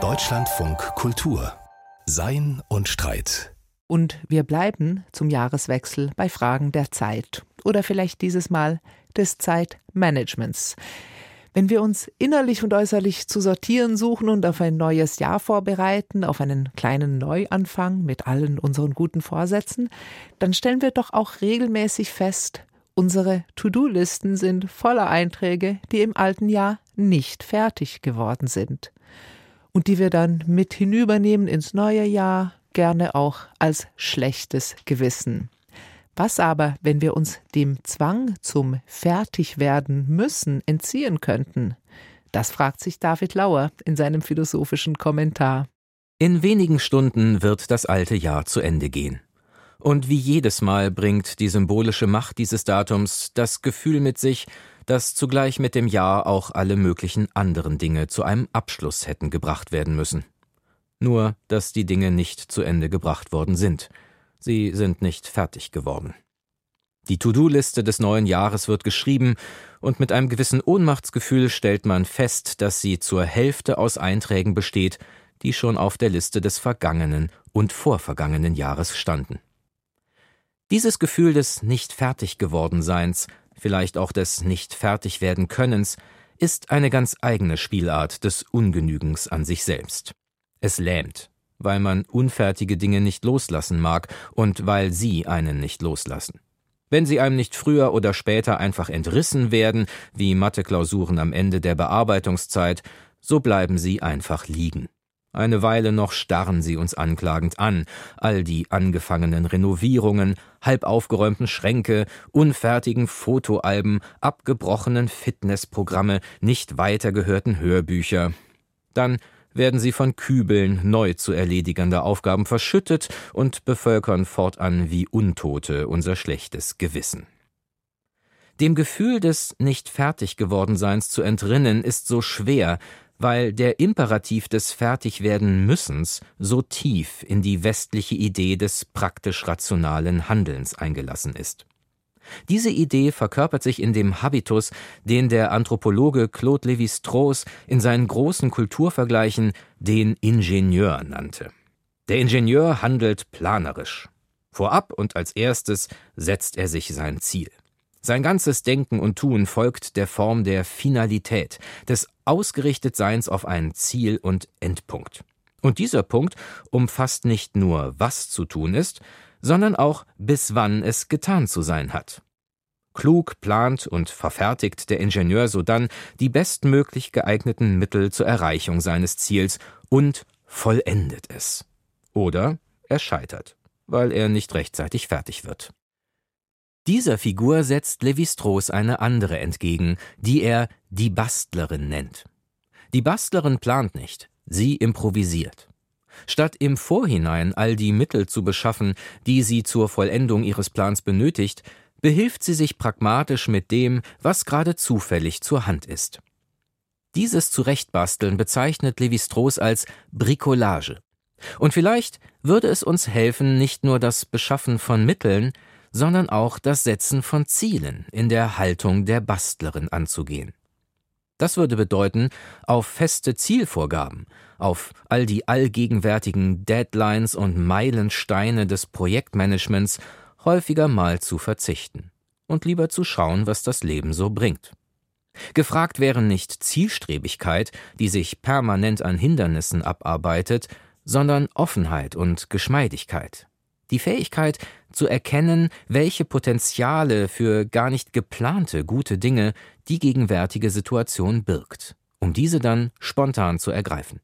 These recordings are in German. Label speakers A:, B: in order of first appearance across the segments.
A: Deutschlandfunk Kultur Sein und Streit.
B: Und wir bleiben zum Jahreswechsel bei Fragen der Zeit oder vielleicht dieses Mal des Zeitmanagements. Wenn wir uns innerlich und äußerlich zu sortieren suchen und auf ein neues Jahr vorbereiten, auf einen kleinen Neuanfang mit allen unseren guten Vorsätzen, dann stellen wir doch auch regelmäßig fest, unsere To-Do-Listen sind voller Einträge, die im alten Jahr nicht fertig geworden sind und die wir dann mit hinübernehmen ins neue Jahr, gerne auch als schlechtes Gewissen. Was aber, wenn wir uns dem Zwang zum Fertigwerden müssen entziehen könnten? Das fragt sich David Lauer in seinem philosophischen Kommentar.
C: In wenigen Stunden wird das alte Jahr zu Ende gehen. Und wie jedes Mal bringt die symbolische Macht dieses Datums das Gefühl mit sich, dass zugleich mit dem Jahr auch alle möglichen anderen Dinge zu einem Abschluss hätten gebracht werden müssen. Nur, dass die Dinge nicht zu Ende gebracht worden sind. Sie sind nicht fertig geworden. Die To-Do-Liste des neuen Jahres wird geschrieben, und mit einem gewissen Ohnmachtsgefühl stellt man fest, dass sie zur Hälfte aus Einträgen besteht, die schon auf der Liste des vergangenen und vorvergangenen Jahres standen. Dieses Gefühl des nicht fertig geworden Seins, vielleicht auch des nicht fertig werden Könnens, ist eine ganz eigene Spielart des Ungenügens an sich selbst. Es lähmt, weil man unfertige Dinge nicht loslassen mag und weil sie einen nicht loslassen. Wenn sie einem nicht früher oder später einfach entrissen werden, wie Matheklausuren am Ende der Bearbeitungszeit, so bleiben sie einfach liegen. Eine Weile noch starren sie uns anklagend an, all die angefangenen Renovierungen, halb aufgeräumten Schränke, unfertigen Fotoalben, abgebrochenen Fitnessprogramme, nicht weitergehörten Hörbücher. Dann werden sie von Kübeln neu zu erledigender Aufgaben verschüttet und bevölkern fortan wie Untote unser schlechtes Gewissen. Dem Gefühl des nicht fertig gewordenseins zu entrinnen ist so schwer, weil der Imperativ des Fertigwerden müssens so tief in die westliche Idee des praktisch rationalen Handelns eingelassen ist. Diese Idee verkörpert sich in dem Habitus, den der Anthropologe Claude Lévi-Strauss in seinen großen Kulturvergleichen den Ingenieur nannte. Der Ingenieur handelt planerisch. Vorab und als erstes setzt er sich sein Ziel. Sein ganzes Denken und Tun folgt der Form der Finalität, des Ausgerichtetseins auf ein Ziel und Endpunkt. Und dieser Punkt umfasst nicht nur, was zu tun ist, sondern auch bis wann es getan zu sein hat. Klug plant und verfertigt der Ingenieur sodann die bestmöglich geeigneten Mittel zur Erreichung seines Ziels und vollendet es. Oder er scheitert, weil er nicht rechtzeitig fertig wird. Dieser Figur setzt Levi-Strauss eine andere entgegen, die er die Bastlerin nennt. Die Bastlerin plant nicht, sie improvisiert. Statt im Vorhinein all die Mittel zu beschaffen, die sie zur Vollendung ihres Plans benötigt, behilft sie sich pragmatisch mit dem, was gerade zufällig zur Hand ist. Dieses Zurechtbasteln bezeichnet Levi-Strauss als Bricolage. Und vielleicht würde es uns helfen, nicht nur das Beschaffen von Mitteln, sondern auch das Setzen von Zielen in der Haltung der Bastlerin anzugehen. Das würde bedeuten, auf feste Zielvorgaben, auf all die allgegenwärtigen Deadlines und Meilensteine des Projektmanagements häufiger mal zu verzichten und lieber zu schauen, was das Leben so bringt. Gefragt wäre nicht Zielstrebigkeit, die sich permanent an Hindernissen abarbeitet, sondern Offenheit und Geschmeidigkeit. Die Fähigkeit zu erkennen, welche Potenziale für gar nicht geplante gute Dinge die gegenwärtige Situation birgt, um diese dann spontan zu ergreifen.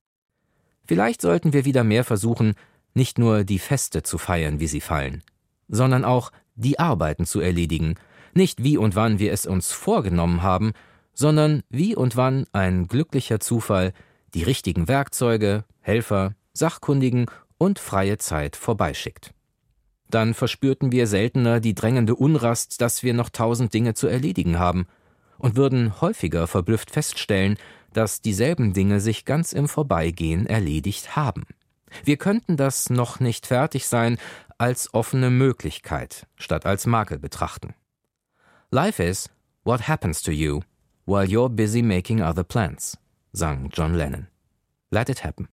C: Vielleicht sollten wir wieder mehr versuchen, nicht nur die Feste zu feiern, wie sie fallen, sondern auch die Arbeiten zu erledigen, nicht wie und wann wir es uns vorgenommen haben, sondern wie und wann ein glücklicher Zufall die richtigen Werkzeuge, Helfer, Sachkundigen und freie Zeit vorbeischickt. Dann verspürten wir seltener die drängende Unrast, dass wir noch tausend Dinge zu erledigen haben, und würden häufiger verblüfft feststellen, dass dieselben Dinge sich ganz im Vorbeigehen erledigt haben. Wir könnten das noch nicht fertig sein als offene Möglichkeit statt als Makel betrachten. Life is what happens to you while you're busy making other plans. sang John Lennon. Let it happen.